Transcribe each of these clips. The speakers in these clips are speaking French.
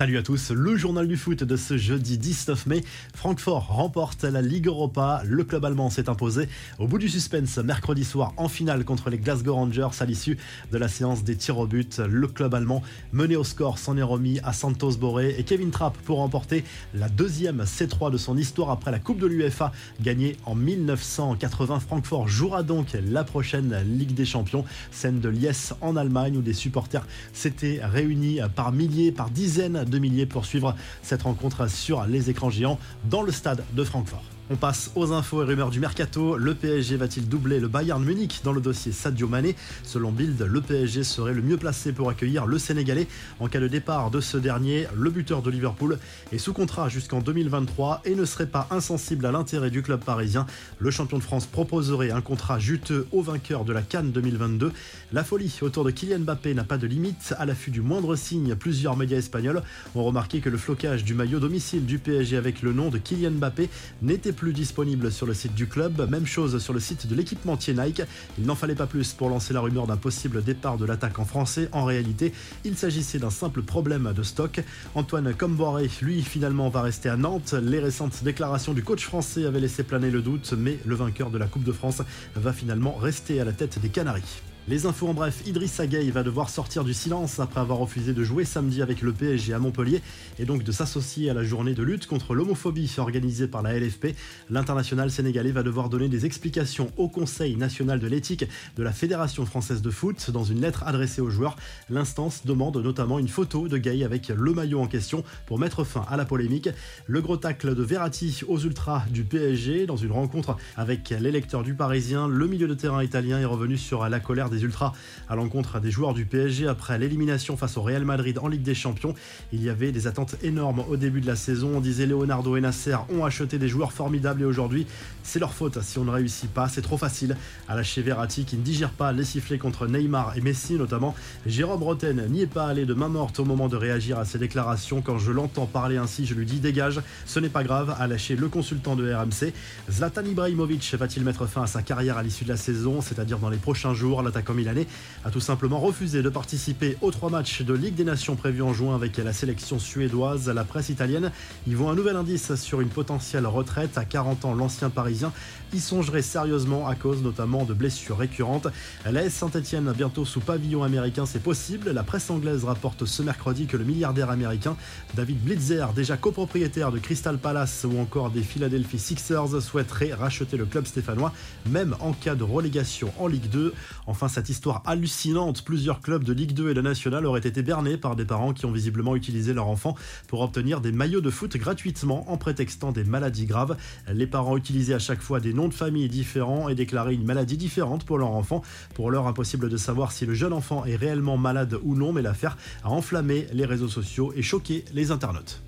Salut à tous, le journal du foot de ce jeudi 19 mai. Francfort remporte la Ligue Europa. Le club allemand s'est imposé au bout du suspense mercredi soir en finale contre les Glasgow Rangers à l'issue de la séance des tirs au but. Le club allemand mené au score s'en est remis à Santos Boré et Kevin Trapp pour remporter la deuxième C3 de son histoire après la Coupe de l'UEFA gagnée en 1980. Francfort jouera donc la prochaine Ligue des Champions, scène de Liesse en Allemagne où des supporters s'étaient réunis par milliers, par dizaines de milliers pour suivre cette rencontre sur les écrans géants dans le stade de Francfort. On passe aux infos et rumeurs du mercato. Le PSG va-t-il doubler le Bayern Munich dans le dossier Sadio Mané? Selon Bild, le PSG serait le mieux placé pour accueillir le Sénégalais en cas de départ de ce dernier. Le buteur de Liverpool est sous contrat jusqu'en 2023 et ne serait pas insensible à l'intérêt du club parisien. Le champion de France proposerait un contrat juteux au vainqueur de la Cannes 2022. La folie autour de Kylian Mbappé n'a pas de limite. À l'affût du moindre signe, plusieurs médias espagnols ont remarqué que le flocage du maillot domicile du PSG avec le nom de Kylian Mbappé n'était plus disponible sur le site du club. Même chose sur le site de l'équipementier Nike. Il n'en fallait pas plus pour lancer la rumeur d'un possible départ de l'attaque en français. En réalité, il s'agissait d'un simple problème de stock. Antoine Comboiré, lui, finalement, va rester à Nantes. Les récentes déclarations du coach français avaient laissé planer le doute, mais le vainqueur de la Coupe de France va finalement rester à la tête des Canaries. Les infos en bref, Idriss Gueye va devoir sortir du silence après avoir refusé de jouer samedi avec le PSG à Montpellier et donc de s'associer à la journée de lutte contre l'homophobie organisée par la LFP. L'international sénégalais va devoir donner des explications au Conseil national de l'éthique de la Fédération française de foot dans une lettre adressée aux joueurs. L'instance demande notamment une photo de Gueye avec le maillot en question pour mettre fin à la polémique. Le gros tacle de Verratti aux ultras du PSG dans une rencontre avec l'électeur du Parisien. Le milieu de terrain italien est revenu sur la colère des ultras à l'encontre des joueurs du PSG après l'élimination face au Real Madrid en Ligue des Champions. Il y avait des attentes énormes au début de la saison. On disait Leonardo et Nasser ont acheté des joueurs formidables et aujourd'hui, c'est leur faute si on ne réussit pas. C'est trop facile à lâcher Verratti qui ne digère pas les sifflets contre Neymar et Messi notamment. Jérôme Roten n'y est pas allé de main morte au moment de réagir à ses déclarations. Quand je l'entends parler ainsi, je lui dis dégage. Ce n'est pas grave, a lâché le consultant de RMC. Zlatan Ibrahimovic va-t-il mettre fin à sa carrière à l'issue de la saison, c'est-à-dire dans les prochains jours? L'attaquant milanais a tout simplement refusé de participer aux trois matchs de Ligue des Nations prévus en juin avec la sélection suédoise. La presse italienne y voit un nouvel indice sur une potentielle retraite. À 40 ans, l'ancien parisien y songerait sérieusement à cause notamment de blessures récurrentes. L'AS Saint-Etienne bientôt sous pavillon américain, c'est possible. La presse anglaise rapporte ce mercredi que le milliardaire américain David Blitzer, déjà copropriétaire de Crystal Palace ou encore des Philadelphia Sixers, souhaiterait racheter le club stéphanois, même en cas de relégation en Ligue 2. Enfin, cette histoire hallucinante, plusieurs clubs de Ligue 2 et de National auraient été bernés par des parents qui ont visiblement utilisé leur enfant pour obtenir des maillots de foot gratuitement en prétextant des maladies graves. Les parents utilisaient à chaque fois des noms de famille différents et déclaraient une maladie différente pour leur enfant. Pour l'heure, impossible de savoir si le jeune enfant est réellement malade ou non, mais l'affaire a enflammé les réseaux sociaux et choqué les internautes.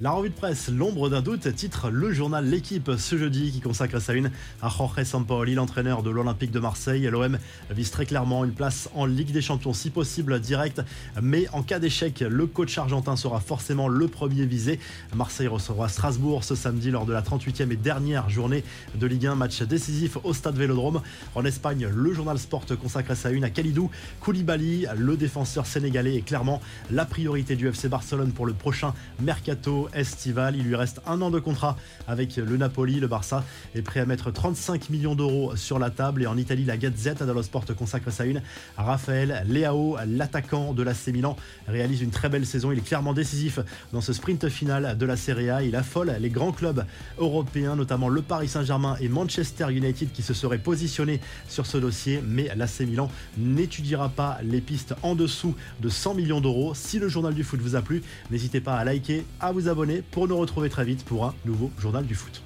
La revue de presse, l'ombre d'un doute, titre le journal L'équipe ce jeudi qui consacre sa une à Jorge Sampaoli, l'entraîneur de l'Olympique de Marseille. L'OM vise très clairement une place en Ligue des Champions, si possible direct, mais en cas d'échec, le coach argentin sera forcément le premier visé. Marseille recevra Strasbourg ce samedi lors de la 38e et dernière journée de Ligue 1, match décisif au stade Vélodrome. En Espagne, le journal Sport consacre sa une à Khalidou Koulibaly, le défenseur sénégalais est clairement la priorité du FC Barcelone pour le prochain mercato Il lui reste un an de contrat avec le Napoli. Le Barça est prêt à mettre 35 millions d'euros sur la table. Et en Italie, la Gazette dello Sport consacre sa une Raphaël Leao, l'attaquant de l'AC Milan, réalise une très belle saison. Il est clairement décisif dans ce sprint final de la Serie A. Il affole les grands clubs européens, notamment le Paris Saint-Germain et Manchester United qui se seraient positionnés sur ce dossier. Mais l'AC Milan n'étudiera pas les pistes en dessous de 100 millions d'euros. Si le journal du foot vous a plu, n'hésitez pas à liker, à vous pour nous retrouver très vite pour un nouveau journal du foot.